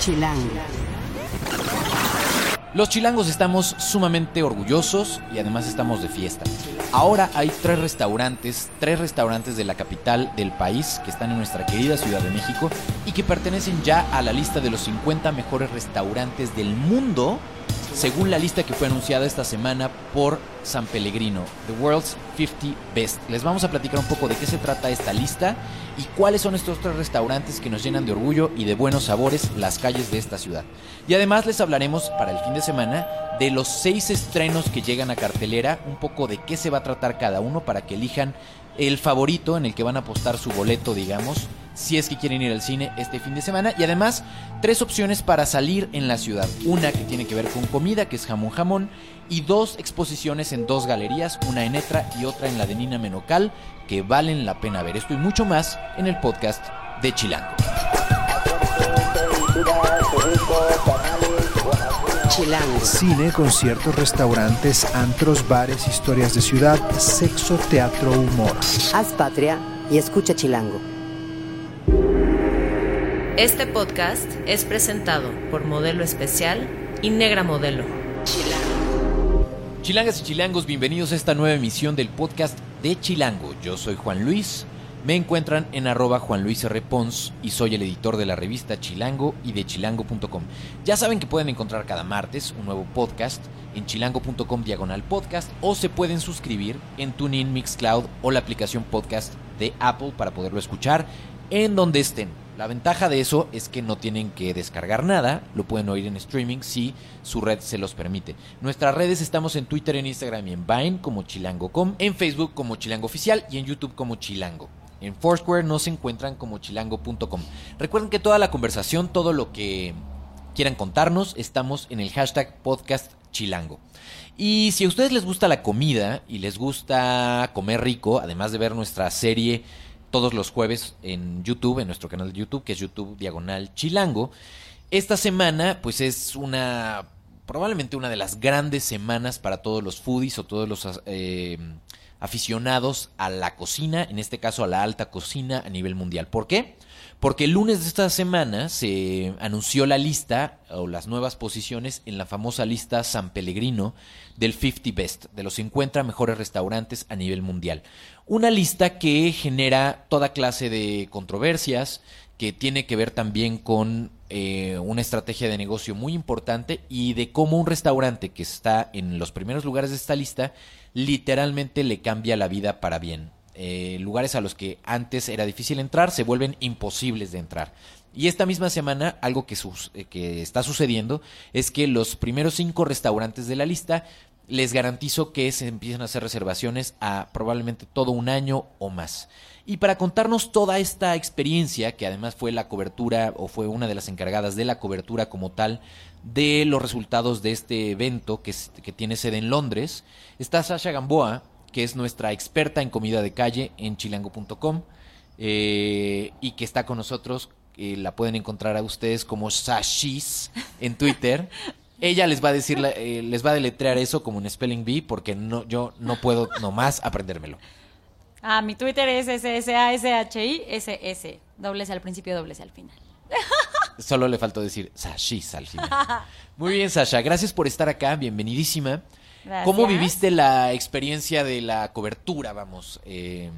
Chilango. Los chilangos estamos sumamente orgullosos y además estamos de fiesta. Ahora hay tres restaurantes, tres restaurantes de la capital del país que están en nuestra querida Ciudad de México y que pertenecen ya a la lista de los 50 mejores restaurantes del mundo según la lista que fue anunciada esta semana por San Pellegrino, The World's 50 Best. Les vamos a platicar un poco de qué se trata esta lista y cuáles son estos tres restaurantes que nos llenan de orgullo y de buenos sabores las calles de esta ciudad. Y además les hablaremos para el fin de semana de los seis estrenos que llegan a cartelera, un poco de qué se va a tratar cada uno para que elijan el favorito en el que van a apostar su boleto, digamos, si es que quieren ir al cine este fin de semana. Y además, tres opciones para salir en la ciudad. Una que tiene que ver con comida, que es jamón jamón. Y dos exposiciones en dos galerías, una en Etra y otra en la de Nina Menocal, que valen la pena ver. Esto y mucho más en el podcast de Chilango. Chilango. Cine, conciertos, restaurantes, antros, bares, historias de ciudad, sexo, teatro, humor. Haz patria y escucha Chilango. Este podcast es presentado por Modelo Especial y Negra Modelo. Chilangas y chilangos, bienvenidos a esta nueva emisión del podcast de Chilango. Yo soy Juan Luis. Me encuentran en arroba Juan Luis R. Pons y soy el editor de la revista Chilango y de chilango.com. Ya saben que pueden encontrar cada martes un nuevo podcast en chilango.com diagonal podcast o se pueden suscribir en TuneIn Mixcloud o la aplicación podcast de Apple para poderlo escuchar en donde estén. La ventaja de eso es que no tienen que descargar nada, lo pueden oír en streaming si su red se los permite. Nuestras redes estamos en Twitter, en Instagram y en Vine como chilango.com, en Facebook como chilango oficial y en YouTube como chilango. En Foursquare nos encuentran como chilango.com. Recuerden que toda la conversación, todo lo que quieran contarnos, estamos en el hashtag podcast chilango. Y si a ustedes les gusta la comida y les gusta comer rico, además de ver nuestra serie todos los jueves en YouTube, en nuestro canal de YouTube, que es YouTube Diagonal Chilango. Esta semana, pues es una, probablemente una de las grandes semanas para todos los foodies o todos los eh, aficionados a la cocina, en este caso a la alta cocina a nivel mundial. ¿Por qué? Porque el lunes de esta semana se anunció la lista o las nuevas posiciones en la famosa lista San Pellegrino del 50 Best, de los 50 mejores restaurantes a nivel mundial. Una lista que genera toda clase de controversias, que tiene que ver también con eh, una estrategia de negocio muy importante y de cómo un restaurante que está en los primeros lugares de esta lista literalmente le cambia la vida para bien. Eh, lugares a los que antes era difícil entrar se vuelven imposibles de entrar. Y esta misma semana algo que, eh, que está sucediendo es que los primeros cinco restaurantes de la lista les garantizo que se empiezan a hacer reservaciones a probablemente todo un año o más. Y para contarnos toda esta experiencia, que además fue la cobertura o fue una de las encargadas de la cobertura como tal de los resultados de este evento que tiene sede en Londres, está Sasha Gamboa, que es nuestra experta en comida de calle en chilango.com eh, y que está con nosotros. Eh, la pueden encontrar a ustedes como Sashis en Twitter. Ella les va a decir, eh, les va a deletrear eso como un spelling bee porque no, yo no puedo nomás aprendérmelo. Ah, mi Twitter es S-S-A-S-H-I-S-S. Dobles al principio, dobles al final. Solo le faltó decir Sashis al final. Muy bien, Sasha. Gracias por estar acá. Bienvenidísima. ¿Cómo viviste la experiencia de la cobertura, vamos, eh,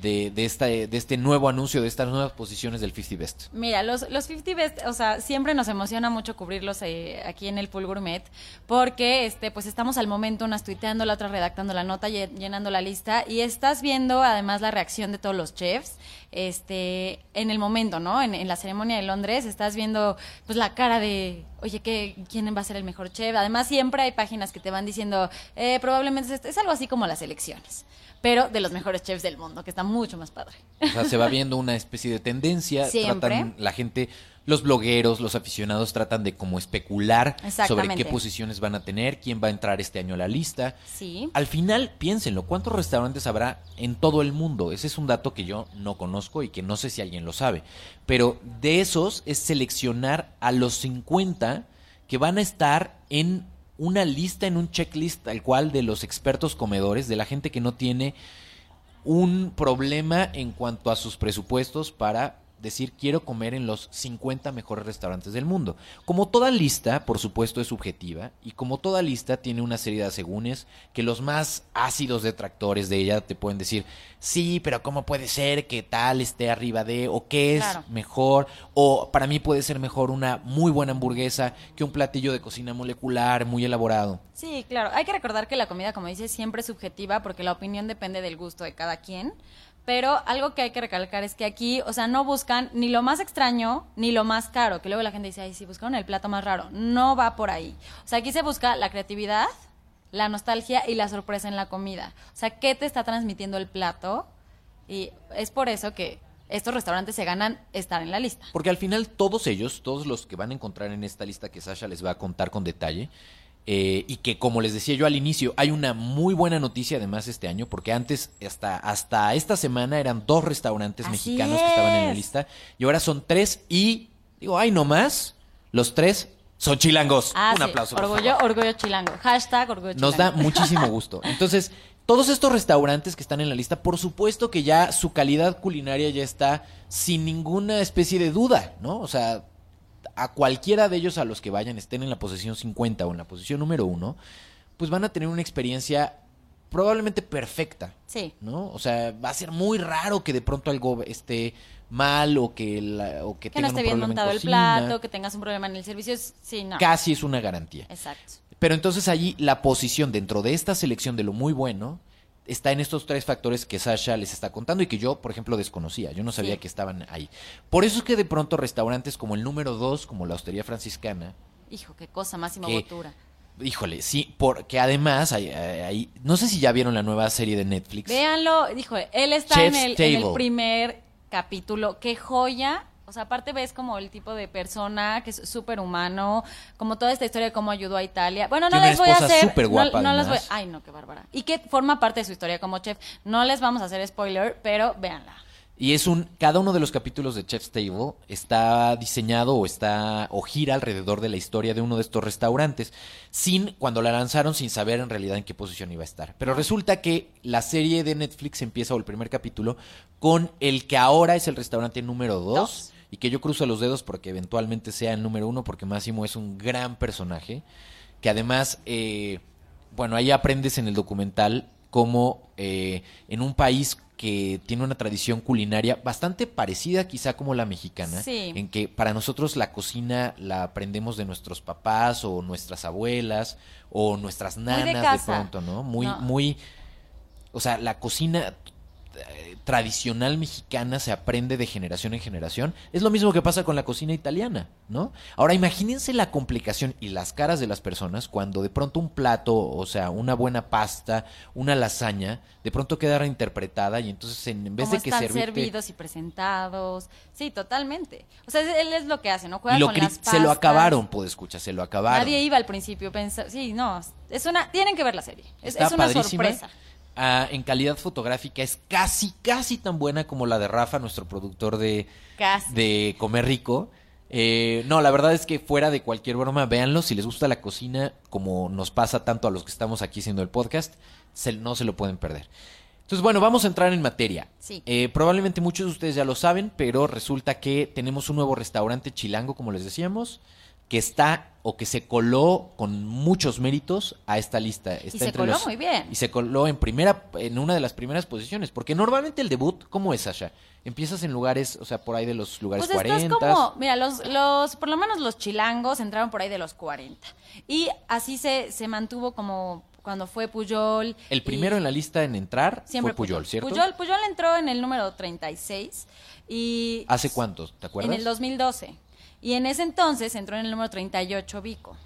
de, de, esta, de este nuevo anuncio, de estas nuevas posiciones del 50 Best? Mira, los, los 50 Best, o sea, siempre nos emociona mucho cubrirlos eh, aquí en el Full Gourmet, porque este, pues estamos al momento, unas tuiteando, la otra redactando la nota, llenando la lista, y estás viendo además la reacción de todos los chefs este, en el momento, ¿no? En, en, la ceremonia de Londres, estás viendo pues la cara de, oye, ¿qué, ¿quién va a ser el mejor chef? Además, siempre hay páginas que te van diciendo, eh, probablemente es, es algo así como las elecciones pero de los mejores chefs del mundo, que está mucho más padre. O sea, se va viendo una especie de tendencia, Siempre. tratan la gente, los blogueros, los aficionados tratan de como especular sobre qué posiciones van a tener, quién va a entrar este año a la lista. Sí. Al final, piénsenlo, ¿cuántos restaurantes habrá en todo el mundo? Ese es un dato que yo no conozco y que no sé si alguien lo sabe, pero de esos es seleccionar a los 50 que van a estar en una lista en un checklist tal cual de los expertos comedores, de la gente que no tiene un problema en cuanto a sus presupuestos para decir quiero comer en los 50 mejores restaurantes del mundo. Como toda lista, por supuesto, es subjetiva y como toda lista tiene una serie de asegúnes que los más ácidos detractores de ella te pueden decir, sí, pero ¿cómo puede ser que tal esté arriba de o qué es Claro. mejor o para mí puede ser mejor una muy buena hamburguesa que un platillo de cocina molecular muy elaborado? Sí, claro. Hay que recordar que la comida, como dices, siempre es subjetiva porque la opinión depende del gusto de cada quien. Pero algo que hay que recalcar es que aquí, o sea, no buscan ni lo más extraño ni lo más caro. Que luego la gente dice, ay, sí, buscaron el plato más raro. No va por ahí. O sea, aquí se busca la creatividad, la nostalgia y la sorpresa en la comida. O sea, ¿qué te está transmitiendo el plato? Y es por eso que estos restaurantes se ganan estar en la lista. Porque al final todos ellos, todos los que van a encontrar en esta lista que Sasha les va a contar con detalle, eh, y que como les decía yo al inicio, hay una muy buena noticia además este año, porque antes, hasta, hasta esta semana eran dos restaurantes Así mexicanos que estaban en la lista, y ahora son tres, y digo, ay, no más, los tres son chilangos. Ah, Un sí. aplauso. Orgullo, orgullo chilango. Hashtag orgullo chilango. Nos da muchísimo gusto. Entonces, todos estos restaurantes que están en la lista, por supuesto que ya su calidad culinaria ya está sin ninguna especie de duda, ¿no? O sea, a cualquiera de ellos a los que vayan, estén en la posición 50 o en la posición número uno, pues van a tener una experiencia probablemente perfecta, Sí. ¿no? O sea, va a ser muy raro que de pronto algo esté mal o que, la- o que, Que no esté un bien problema en montado el plato, que tengas un problema en el servicio. Sí, no. Casi es una garantía. Exacto. Pero entonces allí la posición dentro de esta selección de lo muy bueno está en estos tres factores que Sasha les está contando y que yo, por ejemplo, desconocía. Yo no sabía Sí. que estaban ahí. Por eso es que de pronto restaurantes como el número dos, como la Hostería Franciscana, Hijo, qué cosa más Que- mogotura. híjole, sí, porque además, hay, hay- no sé si ya vieron la nueva serie de Netflix. Véanlo, dijo, él está en el, en el primer capítulo. Qué joya. O sea, aparte ves como el tipo de persona que es súper humano, como toda esta historia de cómo ayudó a Italia. Bueno, no Tiene les voy a hacer. súper no- guapa, no, les voy, ay, no, qué bárbara. Y que forma parte de su historia como chef. No les vamos a hacer spoiler, pero véanla. Y es un, cada uno de los capítulos de Chef's Table está diseñado o está, o gira alrededor de la historia de uno de estos restaurantes, sin, cuando la lanzaron, sin saber en realidad en qué posición iba a estar. Pero resulta que la serie de Netflix empieza, o el primer capítulo, con el que ahora es el restaurante número dos, Dos. Y que yo cruzo los dedos porque eventualmente sea el número uno, porque Máximo es un gran personaje, que además, eh, bueno, ahí aprendes en el documental cómo eh, en un país que tiene una tradición culinaria bastante parecida quizá como la mexicana, Sí. en que para nosotros la cocina la aprendemos de nuestros papás o nuestras abuelas o nuestras nanas de, pronto, ¿no? Muy, No. muy, o sea, la cocina eh, tradicional mexicana se aprende de generación en generación. Es lo mismo que pasa con la cocina italiana, ¿no? Ahora imagínense la complicación y las caras de las personas cuando de pronto un plato, o sea, una buena pasta, una lasaña, de pronto queda reinterpretada y entonces en, vez de que están servirte servidos y presentados. Sí, totalmente. O sea, él es lo que hace, ¿no? Juega y lo con las se lo acabaron, pues escucha, se lo acabaron. Nadie iba al principio pensando, sí, no, es una, tienen que ver la serie. Es, Está es una padrísima. sorpresa. Ah, en calidad fotográfica es casi, casi tan buena como la de Rafa, nuestro productor de, Casi. de Comer Rico. Eh, no, la verdad es que fuera de cualquier broma, véanlo. Si les gusta la cocina, como nos pasa tanto a los que estamos aquí haciendo el podcast, se- no se lo pueden perder. Entonces, bueno, vamos a entrar en materia. Sí. Eh, probablemente muchos de ustedes ya lo saben, pero resulta que tenemos un nuevo restaurante chilango, como les decíamos, que está o que se coló con muchos méritos a esta lista. Está se entre coló los- muy bien. Y se coló en primera, en una de las primeras posiciones, porque normalmente el debut, ¿cómo es, Sasha? Empiezas en lugares, o sea, por ahí de los lugares Pues estás 40. como, mira, los, los, por lo menos los chilangos entraron por ahí de los 40. Y así se, se mantuvo como cuando fue Puyol. El y primero en la lista en entrar siempre fue Puyol, ¿cierto? Puyol, Puyol entró en el número 36 y... ¿Hace cuánto? ¿Te acuerdas? En el 2012. Y en ese entonces entró en el número 38 Vico.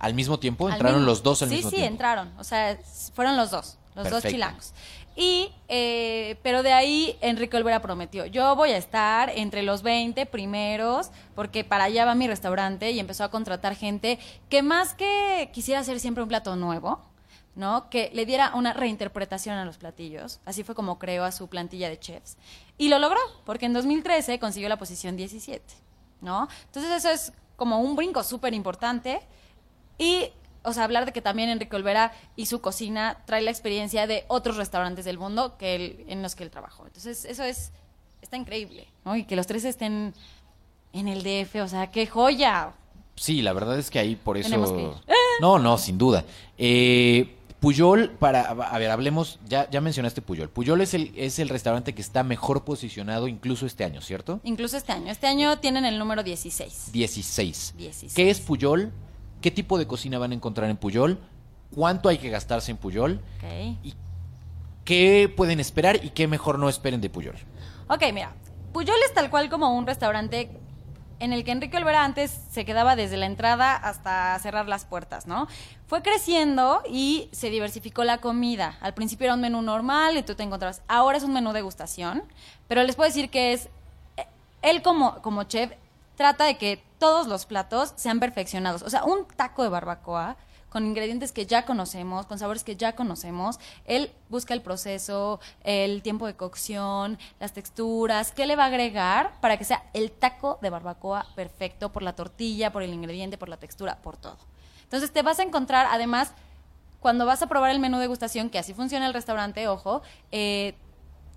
Al mismo tiempo Al entraron mismo- los dos al sí, mismo sí, tiempo. entraron. O sea, fueron los dos, los dos chilangos. Y, eh, pero de ahí Enrique Olvera prometió, yo voy a estar entre los 20 primeros, porque para allá va mi restaurante y empezó a contratar gente que más que quisiera hacer siempre un plato nuevo, ¿no? Que le diera una reinterpretación a los platillos. Así fue como creó a su plantilla de chefs. Y lo logró, porque en 2013 consiguió la posición 17, ¿no? Entonces eso es como un brinco súper importante. Y, o sea, hablar de que también Enrique Olvera y su cocina trae la experiencia de otros restaurantes del mundo que él- en los que él trabajó. Entonces, eso es, está increíble, ¿no? Y que los tres estén en el DF, o sea, qué joya. Sí, la verdad es que ahí por eso... No, no, sin duda. Eh, Puyol, para, a ver, hablemos, ya, ya mencionaste Puyol. Puyol es el, es el restaurante que está mejor posicionado incluso este año, ¿cierto? Incluso este año. Este año tienen el número 16. 16. 16. ¿Qué es Puyol? ¿Qué tipo de cocina van a encontrar en Puyol? ¿Cuánto hay que gastarse en Puyol? Ok. ¿Y qué pueden esperar y qué mejor no esperen de Puyol? Ok, mira, Puyol es tal cual como un restaurante en el que Enrique Olvera antes se quedaba desde la entrada hasta cerrar las puertas, ¿no? Fue creciendo y se diversificó la comida. Al principio era un menú normal y tú te encontrabas. Ahora es un menú degustación, pero les puedo decir que es. eh, Él como, como chef trata de que todos los platos sean perfeccionados. O sea, un taco de barbacoa con ingredientes que ya conocemos, con sabores que ya conocemos. Él busca el proceso, el tiempo de cocción, las texturas, qué le va a agregar para que sea el taco de barbacoa perfecto por la tortilla, por el ingrediente, por la textura, por todo. Entonces te vas a encontrar, además, cuando vas a probar el menú degustación, que así funciona el restaurante, ojo, eh,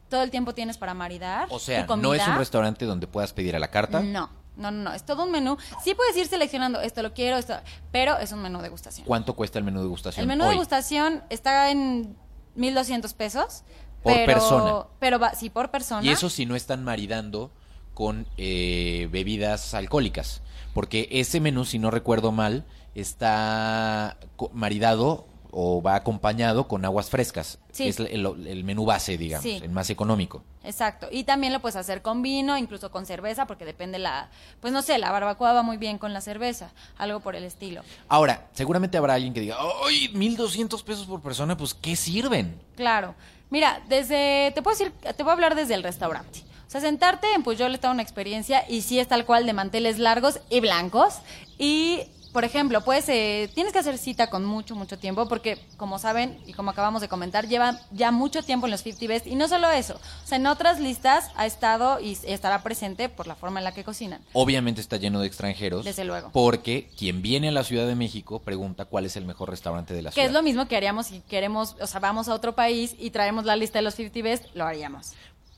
todo el tiempo tienes para maridar. O sea, no es un restaurante donde puedas pedir a la carta. No, no, no, no, es todo un menú. Sí puedes ir seleccionando, esto lo quiero, esto, pero es un menú degustación. ¿Cuánto cuesta el menú de degustación? El menú hoy? de degustación está en 1200 pesos. Por pero, persona. Pero va, sí, por persona. Y eso si no están maridando con eh, bebidas alcohólicas. Porque ese menú, si no recuerdo mal, está maridado o va acompañado con aguas frescas. Sí. Es el, el menú base, digamos, Sí. el más económico. Exacto. Y también lo puedes hacer con vino, incluso con cerveza, porque depende la. Pues no sé, la barbacoa va muy bien con la cerveza, algo por el estilo. Ahora, seguramente habrá alguien que diga, ¡ay, 1200 pesos por persona! Pues, ¿qué sirven? Claro. Mira, desde. Te puedo decir, te voy a hablar desde el restaurante. O sea, sentarte en Puyol está una experiencia y sí es tal cual de manteles largos y blancos. Y, por ejemplo, pues eh, tienes que hacer cita con mucho, mucho tiempo porque, como saben y como acabamos de comentar, lleva ya mucho tiempo en los 50 Best. Y no solo eso, o sea, en otras listas ha estado y estará presente por la forma en la que cocinan. Obviamente está lleno de extranjeros. Desde luego. Porque quien viene a la Ciudad de México pregunta cuál es el mejor restaurante de la Que ciudad. es lo mismo que haríamos si queremos, o sea, vamos a otro país y traemos la lista de los 50 Best, lo haríamos.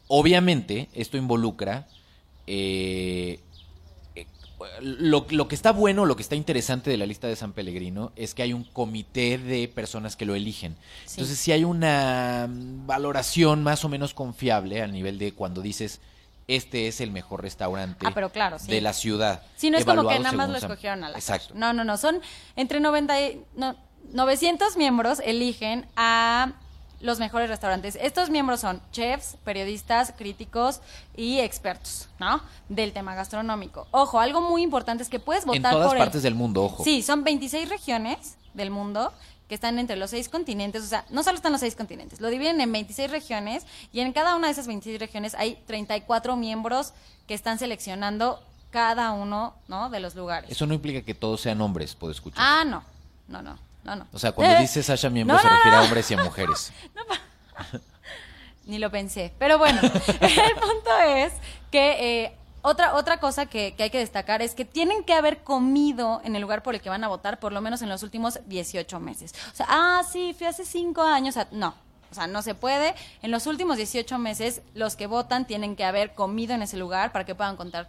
Obviamente, esto involucra eh, lo, lo que está bueno, lo que está interesante de la lista de San Pellegrino es que hay un comité de personas que lo eligen. Sí. Entonces, si hay una valoración más o menos confiable al nivel de cuando dices este es el mejor restaurante Ah, pero claro, sí. de la ciudad. Sí, no es como que nada más lo escogieron a la Exacto. No, no, no. Son entre 90 y, no, 900 miembros eligen a los mejores restaurantes. Estos miembros son chefs, periodistas, críticos y expertos, ¿no? Del tema gastronómico. Ojo, algo muy importante es que puedes votar En todas por el- partes del mundo, ojo. Sí, son 26 regiones del mundo que están entre los seis continentes, o sea, no solo están los seis continentes, lo dividen en 26 regiones y en cada una de esas 26 regiones hay 34 miembros que están seleccionando cada uno, ¿no? De los lugares. Eso no implica que todos sean hombres, puedo escuchar. Ah, no, no, no, no, no. O sea, cuando Eh, dice Sasha miembro no, se refiere a hombres y a mujeres. Ni lo pensé. Pero bueno, el punto es que eh, otra, otra cosa que, que hay que destacar es que tienen que haber comido en el lugar por el que van a votar por lo menos en los últimos 18 meses. O sea, ah, sí, fui hace 5 años. No. O sea, no se puede. En los últimos 18 meses, los que votan tienen que haber comido en ese lugar para que puedan contar,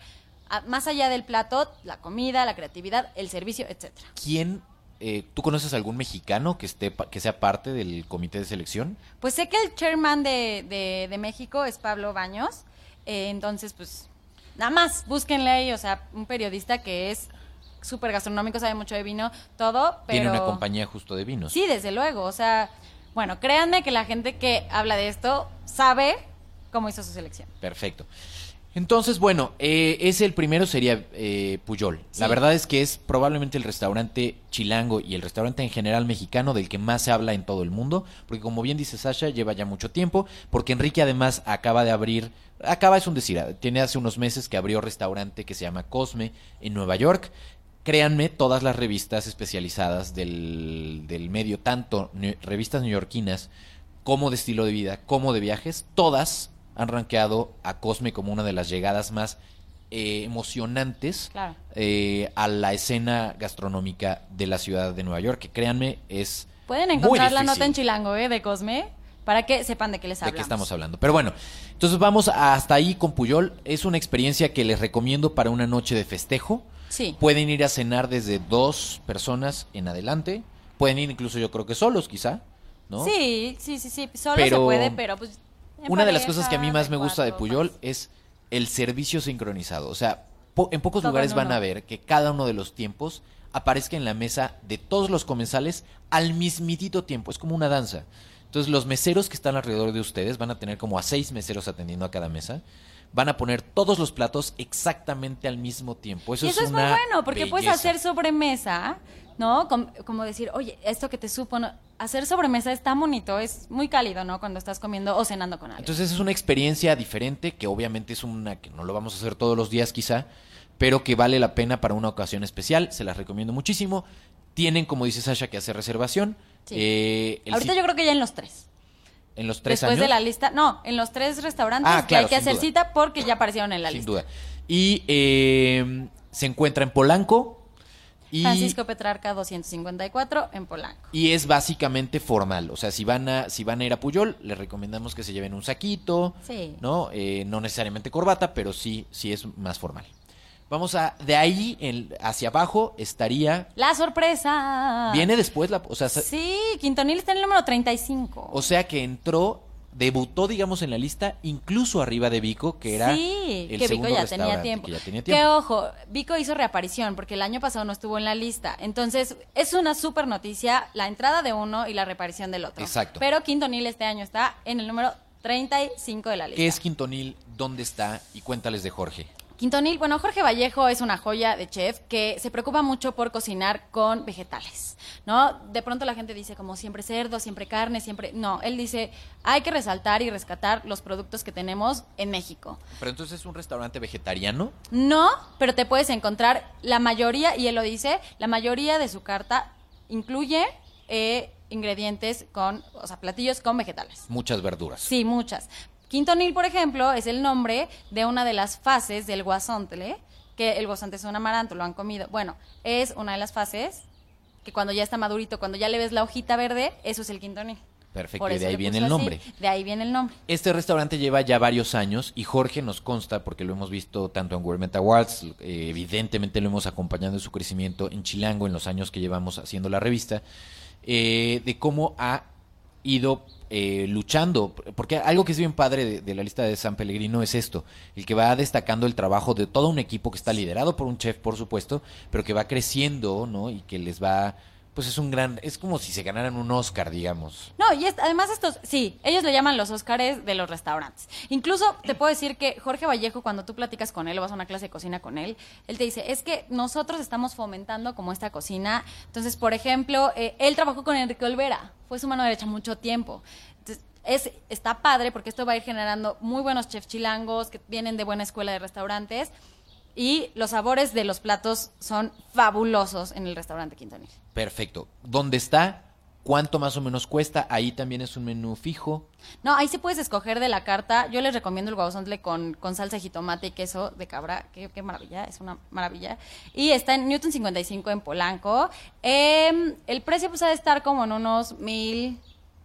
más allá del plato, la comida, la creatividad, el servicio, etcétera. ¿Quién, eh, tú conoces algún mexicano que esté que sea parte del comité de selección? Pues sé que el chairman de, de, de México es Pablo Baños, eh, entonces pues nada más, búsquenle ahí, o sea, un periodista que es súper gastronómico, sabe mucho de vino, todo, pero... Tiene una compañía justo de vinos. Sí, desde luego, o sea, bueno, créanme que la gente que habla de esto sabe cómo hizo su selección. Perfecto. Entonces, bueno, eh, ese el primero sería eh, Puyol. Sí. La verdad es que es probablemente el restaurante chilango y el restaurante en general mexicano del que más se habla en todo el mundo, porque como bien dice Sasha, lleva ya mucho tiempo, porque Enrique además acaba de abrir, acaba es un decir, tiene hace unos meses que abrió restaurante que se llama Cosme en Nueva York. Créanme, todas las revistas especializadas del, del medio, tanto revistas neoyorquinas como de estilo de vida, como de viajes, todas han rankeado a Cosme como una de las llegadas más eh, emocionantes Claro. eh, a la escena gastronómica de la ciudad de Nueva York, que créanme, es Pueden muy encontrar la nota en Chilango, ¿eh? De Cosme, para que sepan de qué les de hablamos. qué estamos hablando. Pero bueno, entonces vamos hasta ahí con Puyol. Es una experiencia que les recomiendo para una noche de festejo. Sí. Pueden ir a cenar desde dos personas en adelante. Pueden ir incluso yo creo que solos, quizá. ¿no? Sí, sí, sí, sí. Solo Pero se puede, pero pues. En Una de las cosas que a mí más me gusta de Puyol es el servicio sincronizado. O sea, po- en pocos Todo lugares en van a ver que cada uno de los tiempos aparezca en la mesa de todos los comensales al mismitito tiempo. Es como una danza. Entonces los meseros que están alrededor de ustedes van a tener como a seis meseros atendiendo a cada mesa. Van a poner todos los platos exactamente al mismo tiempo. Eso, y eso es, muy bueno, porque puedes hacer sobremesa, ¿no? Com- como decir, oye, esto que te supo, ¿no? Hacer sobremesa es tan bonito, es muy cálido, ¿no? Cuando estás comiendo o cenando con alguien. Entonces es una experiencia diferente que obviamente es una que no lo vamos a hacer todos los días quizá, pero que vale la pena para una ocasión especial. Se las recomiendo muchísimo. Tienen, como dice Sasha, que hacer reservación. Sí. Eh, Ahorita yo creo que ya en los tres. en los tres Después años. de la lista, no, en los tres restaurantes Ah, que claro, hay que sin hacer duda. cita porque ya aparecieron en la sin lista. duda. Y eh, se encuentra en Polanco. Y, Francisco Petrarca 254 en Polanco. y es básicamente formal. O sea, si van a, si van a ir a Puyol, les recomendamos que se lleven un saquito. Sí. ¿no? Eh, no necesariamente corbata, pero sí, sí es más formal. Vamos a, de ahí en- hacia abajo estaría, La sorpresa. viene después la, o sea, Sí, Quintonil está en el número 35. o sea que entró, debutó, digamos, en la lista, incluso arriba de Vico, que era sí, el que Vico ya tenía tiempo. que ya tenía Que tiempo. ojo, Vico hizo reaparición porque el año pasado no estuvo en la lista. Entonces, es una súper noticia la entrada de uno y la reaparición del otro. Exacto. Pero Quintonil este año está en el número 35 de la lista. ¿Qué es Quintonil? ¿Dónde está? Y cuéntales de Jorge. Quintonil, bueno, Jorge Vallejo es una joya de chef que se preocupa mucho por cocinar con vegetales, ¿no? De pronto la gente dice como siempre cerdo, siempre carne, siempre... No, él dice, hay que resaltar y rescatar los productos que tenemos en México. Pero entonces es un restaurante vegetariano. No, pero te puedes encontrar la mayoría, y él lo dice, la mayoría de su carta incluye eh, ingredientes con, o sea, platillos con vegetales. Muchas verduras. Sí, muchas. Quintonil, por ejemplo, es el nombre de una de las fases del guasontle, que el guasonte es un amaranto, lo han comido. Bueno, es una de las fases que cuando ya está madurito, cuando ya le ves la hojita verde, eso es el quintonil. Perfecto, y de ahí viene el así, nombre. De ahí viene el nombre. Este restaurante lleva ya varios años y Jorge nos consta, porque lo hemos visto tanto en Gourmet Awards, eh, evidentemente lo hemos acompañado en su crecimiento en Chilango en los años que llevamos haciendo la revista, eh, de cómo ha ido eh, luchando, porque algo que es bien padre de, de la lista de San Pellegrino es esto, el que va destacando el trabajo de todo un equipo que está liderado por un chef, por supuesto, pero que va creciendo, ¿no? Y que les va, pues es un gran, es como si se ganaran un Oscar, digamos. No, y es- además estos, sí, ellos le llaman los Óscares de los restaurantes. Incluso te puedo decir que Jorge Vallejo, cuando tú platicas con él o vas a una clase de cocina con él, él te dice, es que nosotros estamos fomentando como esta cocina. Entonces, por ejemplo, eh, él trabajó con Enrique Olvera, fue su mano derecha mucho tiempo. Entonces, es, está padre porque esto va a ir generando muy buenos chefs chilangos que vienen de buena escuela de restaurantes y los sabores de los platos son fabulosos en el restaurante Quintonil. Perfecto. ¿Dónde está? ¿Cuánto más o menos cuesta? Ahí también es un menú fijo. No, ahí sí puedes escoger de la carta. Yo les recomiendo el guauzontle con, con salsa de jitomate y queso de cabra. Qué, qué maravilla, es una maravilla. Y está en Newton 55 en Polanco. Em, el precio pues ha de estar como en unos mil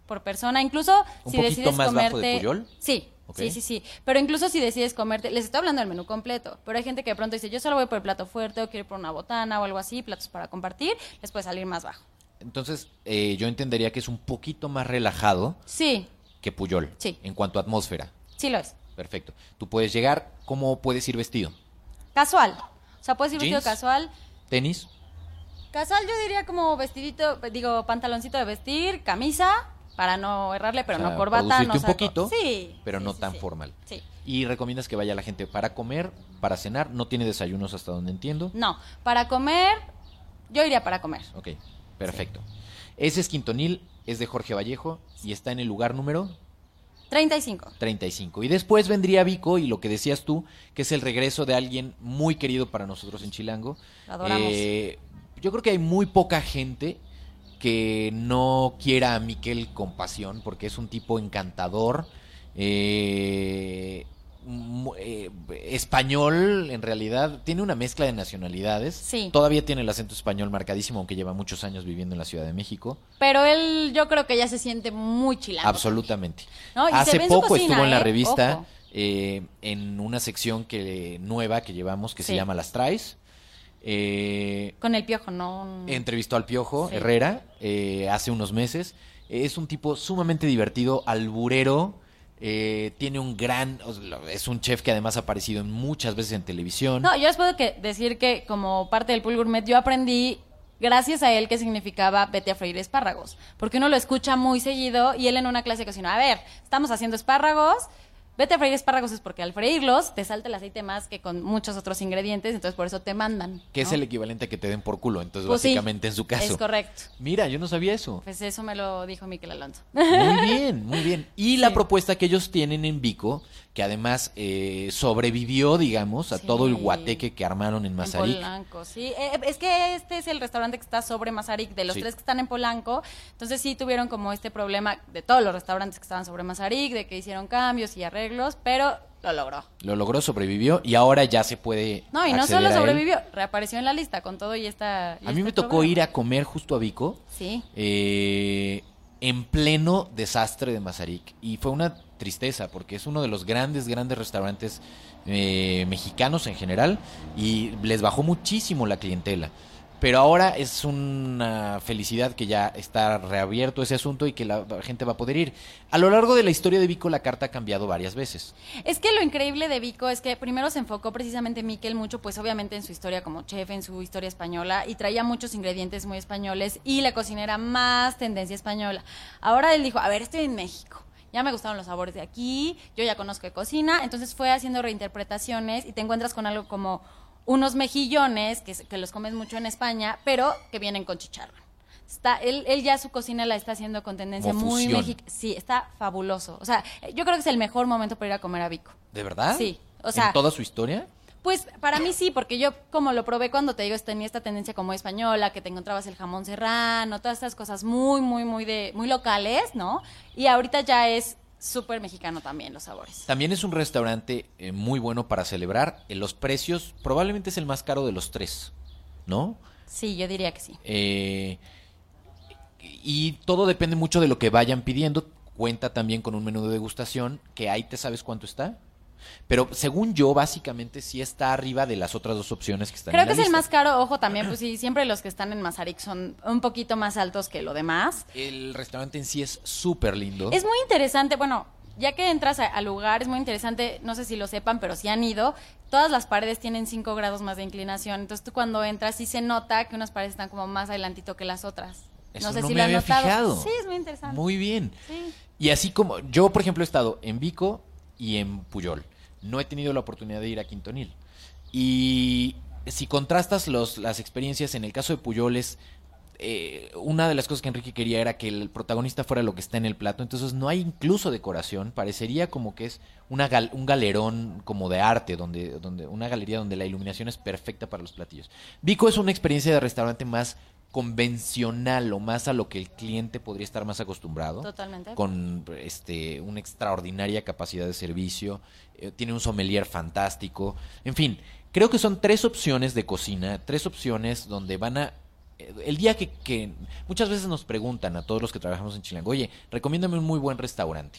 por persona. Incluso ¿Un si poquito decides más bajo comerte... de Puyol? Sí. Sí, sí, sí. Pero incluso si decides comerte, les estoy hablando del menú completo, pero hay gente que de pronto dice, yo solo voy por el plato fuerte o quiero ir por una botana o algo así, platos para compartir, les puede salir más bajo. Entonces, eh, yo entendería que es un poquito más relajado Sí, que Puyol. Sí. En cuanto a atmósfera. sí lo es. Perfecto. Tú puedes llegar, ¿cómo puedes ir vestido? Casual. O sea, puedes ir vestido casual. ¿Tenis? Casual yo diría como vestidito, digo, pantaloncito de vestir, camisa, para no errarle, pero O sea, no corbata, no un saco. poquito, sí, pero sí, no sí, tan formal. Sí. Y recomiendas que vaya la gente para comer, para cenar. No tiene desayunos hasta donde entiendo. No, para comer, yo iría para comer. Ok, perfecto. Ese es Quintonil, es de Jorge Vallejo y está en el lugar número 35. 35. Y después vendría Vico y lo que decías tú, que es el regreso de alguien muy querido para nosotros en Chilango. Lo adoramos. Eh, yo creo que hay muy poca gente que no quiera a Miquel con pasión, porque es un tipo encantador, eh, eh, español, en realidad, tiene una mezcla de nacionalidades. Sí. Todavía tiene el acento español marcadísimo, aunque lleva muchos años viviendo en la Ciudad de México. Pero él, yo creo que ya se siente muy chilango. Absolutamente. No, y se Hace poco cocina, estuvo en la ¿eh? revista eh, en una sección que nueva que llevamos que se llama Las Traes. Eh, Con el piojo, ¿no? entrevistó al Piojo Sí. Herrera eh, hace unos meses. Es un tipo sumamente divertido, alburero. eh, tiene un gran. Es un chef que además ha aparecido en muchas veces en televisión. No, yo les puedo que decir que como parte del Pool Gourmet yo aprendí gracias a él qué significaba vete a freír espárragos, porque uno lo escucha muy seguido y él en una clase de cocina, a ver, estamos haciendo espárragos, vete a freír espárragos es porque al freírlos te salta el aceite más que con muchos otros ingredientes, entonces por eso te mandan. que es el equivalente a que te den por culo. Entonces, Pues sí, básicamente, en su caso. Es correcto. Mira, yo no sabía eso. Pues eso me lo dijo Miquel Alonso. Muy bien, muy bien. Y la propuesta que ellos tienen en Vico, que además eh, sobrevivió, digamos, a Sí. todo el guateque que armaron en En Mazarik. Polanco, sí. Eh, es que este es el restaurante que está sobre Mazarik, de los Sí. tres que están en Polanco. Entonces sí tuvieron como este problema de todos los restaurantes que estaban sobre Mazarik, de que hicieron cambios y arreglos, pero lo logró. Lo logró, sobrevivió y ahora ya se puede. No, y no solo sobrevivió, reapareció en la lista con todo y esta... y A mí me este tocó programa. ir a comer justo a Vico. Sí. eh, en pleno desastre de Mazarik. Y fue una tristeza, porque es uno de los grandes, grandes restaurantes eh, mexicanos en general, y les bajó muchísimo la clientela. Pero ahora es una felicidad que ya está reabierto ese asunto y que la gente va a poder ir. A lo largo de la historia de Vico, la carta ha cambiado varias veces. Es que lo increíble de Vico es que primero se enfocó precisamente Miquel mucho, pues obviamente en su historia como chef, en su historia española, y traía muchos ingredientes muy españoles y la cocina era más tendencia española. Ahora él dijo, a ver, estoy en México. Ya me gustaron los sabores de aquí, yo ya conozco de cocina, entonces fue haciendo reinterpretaciones y te encuentras con algo como unos mejillones, que, que los comes mucho en España, pero que vienen con chicharrón. Está, él, él ya su cocina la está haciendo con tendencia Como muy mexicana. Sí, está fabuloso. O sea, yo creo que es el mejor momento para ir a comer a Vico. ¿De verdad? Sí, o sea- ¿En toda su historia? Pues para mí sí, porque yo como lo probé cuando te digo, tenía esta tendencia como española, que te encontrabas el jamón serrano, todas estas cosas muy, muy, muy de, muy locales, ¿no? Y ahorita ya es súper mexicano también los sabores. También es un restaurante eh, muy bueno para celebrar. En los precios, probablemente es el más caro de los tres, ¿no? Sí, yo diría que sí. Eh, y todo depende mucho de lo que vayan pidiendo. Cuenta también con un menú de degustación, que ahí te sabes cuánto está. Pero según yo, básicamente sí está arriba de las otras dos opciones que están Creo en que es el más caro, ojo también, pues sí, siempre los que están en Mazarik son un poquito más altos que lo demás. El restaurante en sí es súper lindo. Es muy interesante, bueno, ya que entras al lugar, es muy interesante, no sé si lo sepan, pero si han ido, todas las paredes tienen 5 grados más de inclinación, entonces tú cuando entras sí se nota que unas paredes están como más adelantito que las otras. Eso no sé no si me lo han notado. fijado. Sí, es muy interesante. Muy bien. Sí. Y así como yo, por ejemplo, he estado en Vico y en Puyol. No he tenido la oportunidad de ir a Quintonil. Y si contrastas los, las experiencias, en el caso de Puyol es... eh, una de las cosas que Enrique quería era que el protagonista fuera lo que está en el plato, entonces no hay incluso decoración, parecería como que es una un galerón como de arte, donde, donde una galería donde la iluminación es perfecta para los platillos. Vico es una experiencia de restaurante más convencional o más a lo que el cliente podría estar más acostumbrado Totalmente. con este una extraordinaria capacidad de servicio, eh, tiene un sommelier fantástico, en fin, creo que son tres opciones de cocina, tres opciones donde van a eh, el día que, que muchas veces nos preguntan a todos los que trabajamos en Chilango, oye, recomiéndame un muy buen restaurante.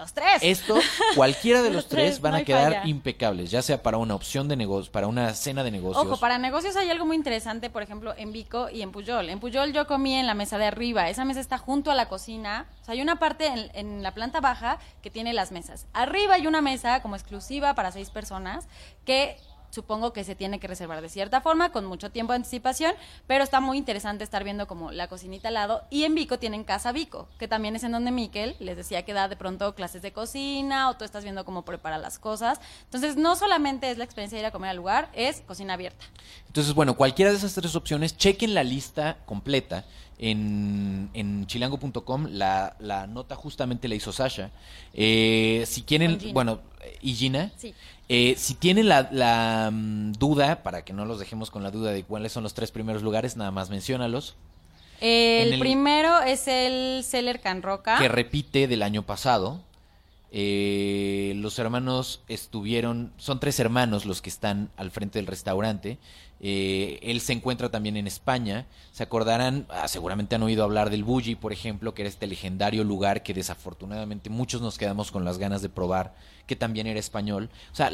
Los tres. Esto, cualquiera de los Los tres tres, van no a quedar falla. impecables, ya sea para una opción de negocio, para una cena de negocios. Ojo, para negocios hay algo muy interesante, por ejemplo, en Vico y en Puyol. En Puyol yo comí en la mesa de arriba. Esa mesa está junto a la cocina. O sea, hay una parte en, en la planta baja que tiene las mesas. Arriba hay una mesa como exclusiva para seis personas que supongo que se tiene que reservar de cierta forma, con mucho tiempo de anticipación, pero está muy interesante estar viendo como la cocinita al lado. Y en Vico tienen Casa Vico, que también es en donde Miquel les decía que da de pronto clases de cocina o tú estás viendo cómo prepara las cosas. Entonces, no solamente es la experiencia de ir a comer al lugar, es cocina abierta. Entonces, bueno, cualquiera de esas tres opciones, chequen la lista completa en, en chilango.com. La, la nota justamente la hizo Sasha. Eh, si quieren, bueno, eh, y Gina. Sí. Eh, si tienen la, la, mm, duda, para que no los dejemos con la duda de cuáles son los tres primeros lugares, nada más menciónalos. El, el- primero es el Celler Can Roca. Que repite del año pasado. Eh, los hermanos estuvieron, son tres hermanos los que están al frente del restaurante. Eh, él se encuentra también en España. Se acordarán, ah, seguramente han oído hablar del Bulli, por ejemplo, que era este legendario lugar que desafortunadamente muchos nos quedamos con las ganas de probar, que también era español. O sea,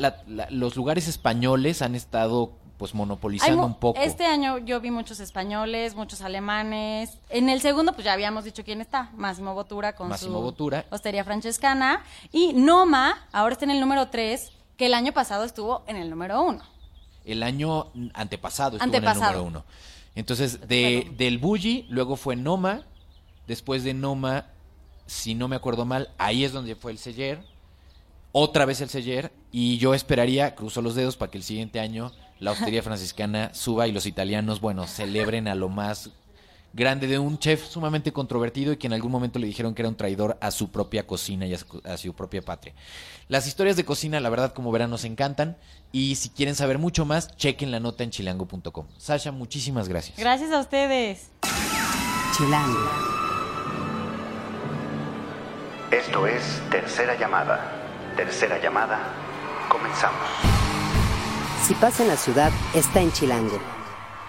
los lugares españoles han estado pues monopolizando un poco. Este año yo vi muchos españoles, muchos alemanes. En el segundo, pues ya habíamos dicho quién está. Máximo Botura con Máximo su Bottura. Hostería Francescana. Y Noma, ahora está en el número 3, que el año pasado estuvo en el número 1. El año antepasado estuvo Antepasado. en el número uno. Entonces, de, del Bulli, luego fue Noma. Después de Noma, si no me acuerdo mal, ahí es donde fue el Seller. Otra vez el Seller. Y yo esperaría, cruzo los dedos, para que el siguiente año la hostería franciscana suba y los italianos, bueno, celebren a lo más grande de un chef sumamente controvertido y que en algún momento le dijeron que era un traidor a su propia cocina y a su, a su propia patria. Las historias de cocina, la verdad, como verán, nos encantan. Y si quieren saber mucho más, chequen la nota en chilango.com. Sasha, muchísimas gracias. Gracias a ustedes. Chilango. Esto es Tercera Llamada. Tercera Llamada. Comenzamos. Si pasa en la ciudad, está en Chilango.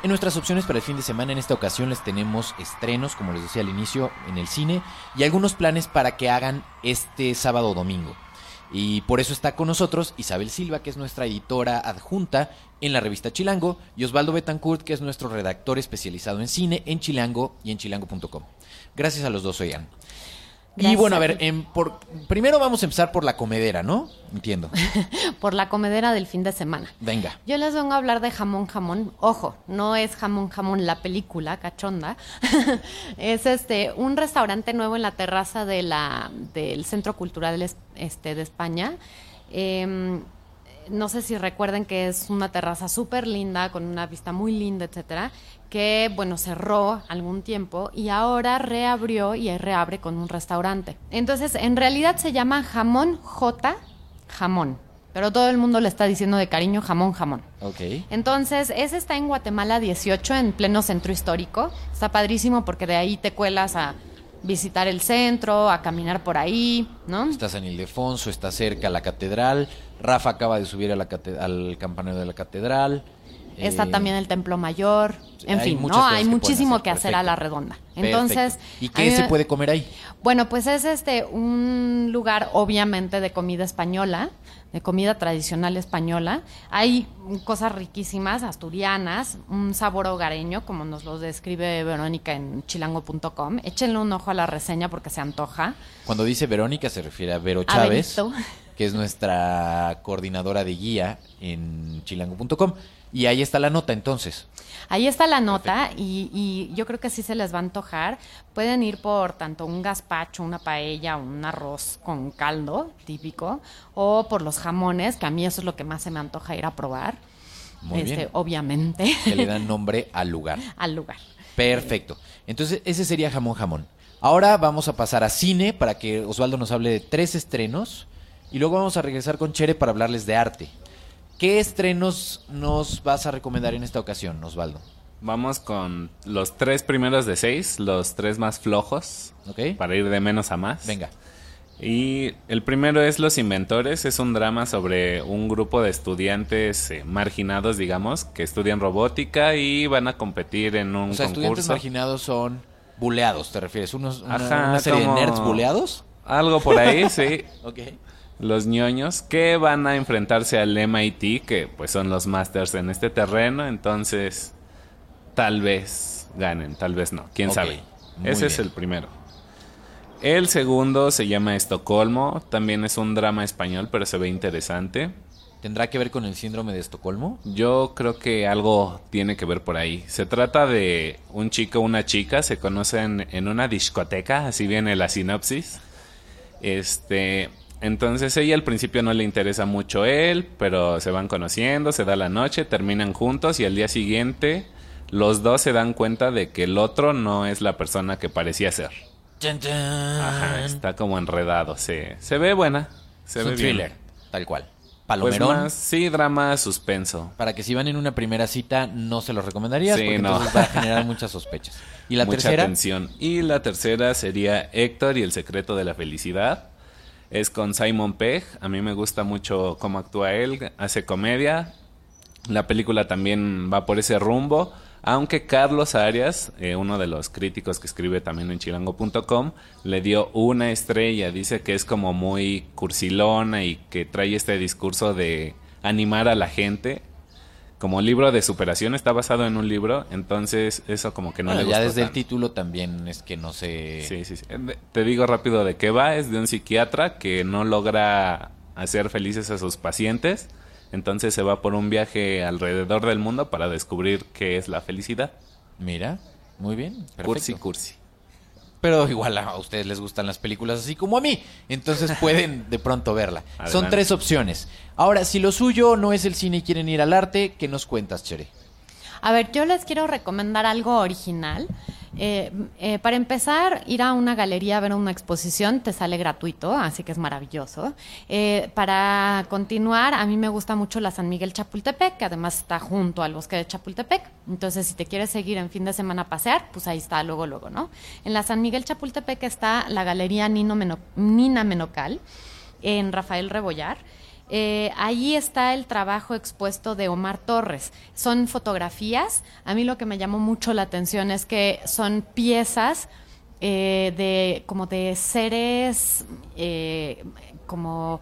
En nuestras opciones para el fin de semana, en esta ocasión les tenemos estrenos, como les decía al inicio, en el cine y algunos planes para que hagan este sábado o domingo. Y por eso está con nosotros Isabel Silva, que es nuestra editora adjunta en la revista Chilango, y Osvaldo Betancourt, que es nuestro redactor especializado en cine en Chilango y en chilango.com. Gracias a los dos, oigan. Y bueno, a ver, em, por, primero vamos a empezar por la comedera, ¿no? Entiendo. por la comedera del fin de semana. Venga. Yo les vengo a hablar de jamón jamón. Ojo, no es jamón jamón la película cachonda. es este un restaurante nuevo en la terraza de la del Centro Cultural es- este de España. Em, no sé si recuerden que es una terraza súper linda, con una vista muy linda, etcétera, que, bueno, cerró algún tiempo y ahora reabrió y reabre con un restaurante. Entonces, en realidad se llama Jamón J Jamón, pero todo el mundo le está diciendo de cariño jamón jamón. Ok. Entonces, ese está en Guatemala 18, en pleno centro histórico. Está padrísimo porque de ahí te cuelas a visitar el centro, a caminar por ahí, ¿no? Está San Ildefonso, está cerca la catedral. Rafa acaba de subir a la al campanario de la catedral. Está Eh, también el Templo Mayor. En fin, ¿no? Hay que muchísimo hacer, que hacer a la redonda. Perfecto. Entonces, ¿Y qué se me- puede comer ahí? Bueno, pues es este un lugar obviamente de comida española, de comida tradicional española. Hay cosas riquísimas, asturianas, un sabor hogareño, como nos lo describe Verónica en chilango.com. Échenle un ojo a la reseña porque se antoja. Cuando dice Verónica se refiere a Vero Chávez, que es nuestra coordinadora de guía en chilango.com. Y ahí está la nota entonces. Ahí está la nota y, y yo creo que sí se les va a antojar. Pueden ir por tanto un gazpacho, una paella, un arroz con caldo típico, o por los jamones, que a mí eso es lo que más se me antoja ir a probar. Muy este, bien. Obviamente. Que le dan nombre al lugar. al lugar. Perfecto. Entonces, ese sería jamón jamón. Ahora vamos a pasar a cine para que Osvaldo nos hable de tres estrenos. Y luego vamos a regresar con Chere para hablarles de arte. ¿Qué estrenos nos vas a recomendar en esta ocasión, Osvaldo? Vamos con los tres primeros de seis, los tres más flojos, ¿Ok? para ir de menos a más. Venga. Y el primero es Los Inventores, es un drama sobre un grupo de estudiantes eh, marginados, digamos, que estudian robótica y van a competir en un O sea, estudiantes concurso. marginados son buleados, ¿te refieres? ¿Unos, una, Ajá, una serie como- de nerds buleados? Algo por ahí, sí. Ok. Los ñoños que van a enfrentarse al MIT, que pues son los masters en este terreno, entonces tal vez ganen, tal vez no, quién sabe. Ese es el primero. El segundo se llama Estocolmo, también es un drama español, pero se ve interesante. ¿Tendrá que ver con el síndrome de Estocolmo? Yo creo que algo tiene que ver por ahí. Se trata de un chico, una chica, se conocen en una discoteca, así viene la sinopsis. Este, entonces ella al principio no le interesa mucho él, pero se van conociendo, se da la noche, terminan juntos y al día siguiente los dos se dan cuenta de que el otro no es la persona que parecía ser. Ajá, está como enredado. Se, se ve buena. Se es ve un bien. thriller, tal cual. Pues Palomerón. más, sí, drama, suspenso. Para que si van en una primera cita no se los recomendarías Sí, porque no. entonces va a generar muchas sospechas. Y la Mucha tercera, atención. Y la tercera sería Héctor y el secreto de la felicidad. Es con Simon Pegg. A mí me gusta mucho cómo actúa él. Hace comedia. La película también va por ese rumbo. Aunque Carlos Arias, eh, uno de los críticos que escribe también en chilango.com, le dio una estrella. Dice que es como muy cursilona y que trae este discurso de animar a la gente. Como libro de superación está basado en un libro, entonces eso como que no Bueno, le ya gustó desde el título también es que no sé. Sí, sí, sí. Eh, Te digo rápido de qué va. Es de un psiquiatra que no logra hacer felices a sus pacientes. Entonces se va por un viaje alrededor del mundo para descubrir qué es la felicidad. Mira, muy bien. Perfecto. Cursi, cursi. Pero igual a ustedes les gustan las películas así como a mí. Entonces pueden de pronto verla. Son tres opciones. Ahora, si lo suyo no es el cine y quieren ir al arte, ¿qué nos cuentas, Chere? A ver, yo les quiero recomendar algo original. Eh, eh, para empezar, ir a una galería a ver una exposición te sale gratuito, así que es maravilloso. Eh, para continuar, a mí me gusta mucho la San Miguel Chapultepec, que además está junto al bosque de Chapultepec. Entonces, si te quieres seguir en fin de semana a pasear, pues ahí está, luego, luego, ¿no? En la San Miguel Chapultepec está la galería Nino Nina Menocal, en Rafael Rebollar. Eh, ahí está el trabajo expuesto de Omar Torres. Son fotografías. A mí lo que me llamó mucho la atención es que son piezas eh, de como de seres eh, como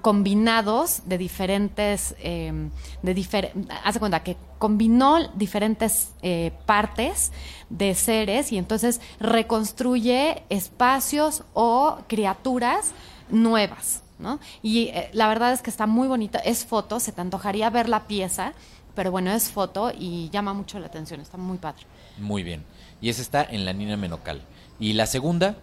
combinados de diferentes eh, de hace cuenta que combinó diferentes eh, partes de seres y entonces reconstruye espacios o criaturas nuevas ¿no? Y eh, la verdad es que está muy bonita, es foto, se te antojaría ver la pieza, pero bueno, es foto y llama mucho la atención, está muy padre. Muy bien. Y esa está en la Nina Menocal. Y la segunda,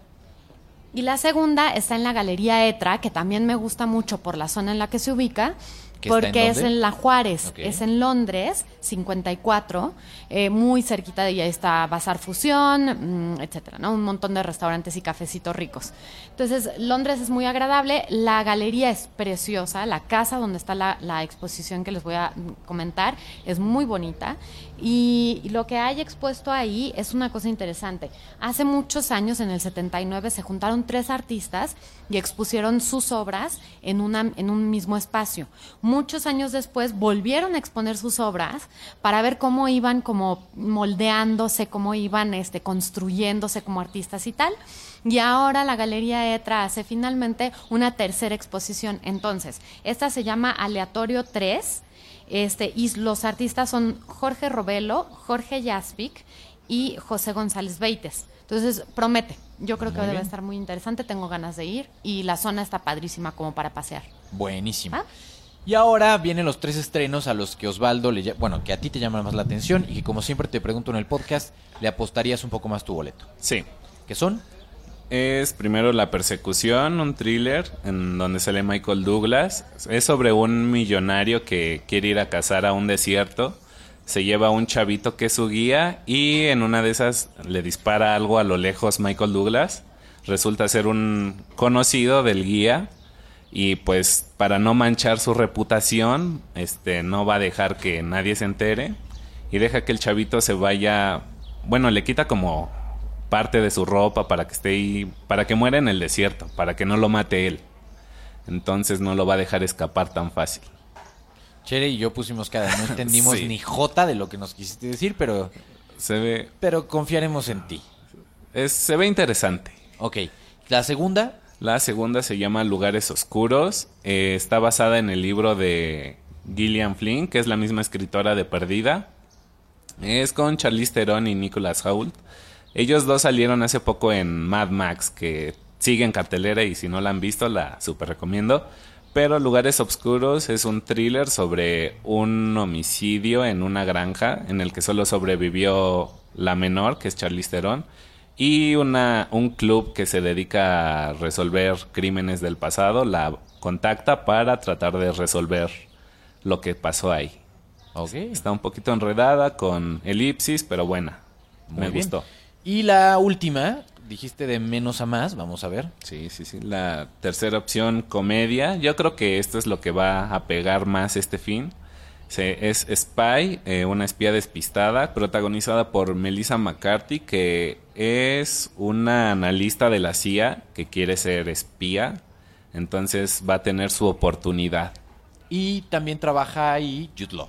Y la segunda está en la Galería Etra, que también me gusta mucho por la zona en la que se ubica, ¿Que está en porque es en La Juárez, es en Londres, 54, eh, muy cerquita de ella está Bazar Fusión, mm, etcétera, ¿no? Un montón de restaurantes y cafecitos ricos. Entonces, Londres es muy agradable, la galería es preciosa, la casa donde está la, la exposición que les voy a mm, comentar es muy bonita y, lo que hay expuesto ahí es una cosa interesante. Hace muchos años, en el 79, se juntaron tres artistas y expusieron sus obras en, una, en un mismo espacio. Muchos años después volvieron a exponer sus obras para ver cómo iban como moldeándose, cómo iban este, construyéndose como artistas y tal. Y ahora la Galería ETRA hace finalmente una tercera exposición. Entonces, esta se llama Aleatorio 3. Este, y los artistas son Jorge Robelo, Jorge Jaspic y José González Beites. Entonces, promete. Yo creo que Muy debe bien. estar muy interesante. Tengo ganas de ir y la zona está padrísima como para pasear. buenísima. Ah. Y ahora vienen los tres estrenos a los que Osvaldo le bueno, que a ti te llaman más la atención y que como siempre te pregunto en el podcast, le apostarías un poco más tu boleto. Sí. ¿Qué son? Es primero La Persecución, un thriller en donde sale Michael Douglas. Es sobre un millonario que quiere ir a cazar a un desierto. Se lleva a un chavito que es su guía y en una de esas le dispara algo a lo lejos Michael Douglas. Resulta ser un conocido del guía y pues para no manchar su reputación, este no va a dejar que nadie se entere y deja que el chavito se vaya, bueno, le quita como parte de su ropa para que esté ahí, para que muera en el desierto, para que no lo mate él. Entonces no lo va a dejar escapar tan fácil. Chere y yo pusimos cada, no entendimos Sí. ni jota de lo que nos quisiste decir, pero, Se ve, pero confiaremos en ti. es, se ve interesante. Ok, la segunda, La segunda se llama Lugares Oscuros. Eh, está basada en el libro de Gillian Flynn, que es la misma escritora de Perdida. Es con Charlize Theron y Nicholas Hoult. Ellos dos salieron hace poco en Mad Max, que sigue en cartelera y si no la han visto la super recomiendo. Pero Lugares Oscuros es un thriller sobre un homicidio en una granja en el que solo sobrevivió la menor, que es Charlize Theron, y una, un club que se dedica a resolver crímenes del pasado la contacta para tratar de resolver lo que pasó ahí. Está un poquito enredada con elipsis, pero buena. Muy Me bien. gustó. Y la última, dijiste de menos a más, vamos a ver. Sí, sí, sí. La tercera opción, comedia. Yo creo que esto es lo que va a pegar más este fin. Se- es Spy, eh, una espía despistada, protagonizada por Melissa McCarthy, que es una analista de la CIA que quiere ser espía. Entonces va a tener su oportunidad. Y también trabaja ahí Jude Law.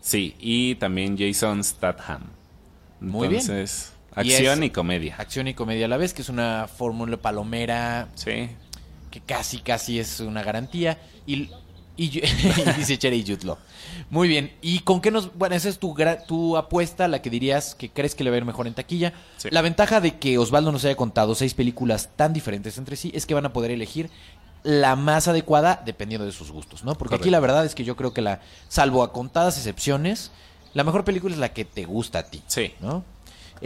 Sí, y también Jason Statham. Muy bien. Y acción es- y comedia. Acción y comedia a la vez, que es una fórmula palomera Sí. que casi, casi es una garantía. Y, y, y dice Cherry Law. Muy bien. ¿Y con qué nos...? Bueno, esa es tu, tu apuesta, la que dirías que crees que le va a ir mejor en taquilla. Sí. La ventaja de que Osvaldo nos haya contado seis películas tan diferentes entre sí es que van a poder elegir la más adecuada dependiendo de sus gustos, ¿no? Porque aquí la verdad es que yo creo que la, salvo a contadas excepciones, la mejor película es la que te gusta a ti. Sí. ¿no?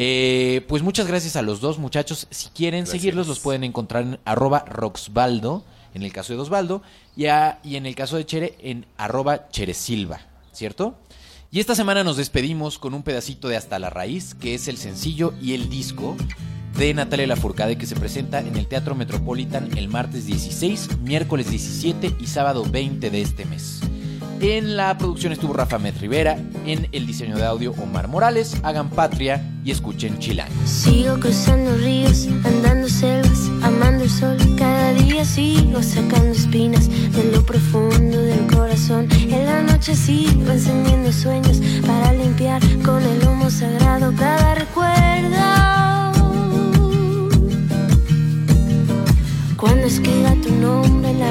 Eh, pues muchas gracias a los dos muchachos. Si quieren Gracias. seguirlos, los pueden encontrar en arroba roxbaldo, en el caso de Osvaldo, y, a- y en el caso de Chere, en arroba cheresilva, ¿cierto? Y esta semana nos despedimos con un pedacito de Hasta la Raíz, que es el sencillo y el disco de Natalia Lafourcade que se presenta en el Teatro Metropolitan el martes 16, miércoles 17 y sábado 20 de este mes. En la producción estuvo Rafa Met Rivera, en el diseño de audio Omar Morales. Hagan patria y escuchen Chilango. Sigo cruzando ríos, andando selvas, amando el sol. Cada día sigo sacando espinas de lo profundo del corazón. En la noche sigo encendiendo sueños para limpiar con el humo sagrado cada recuerdo.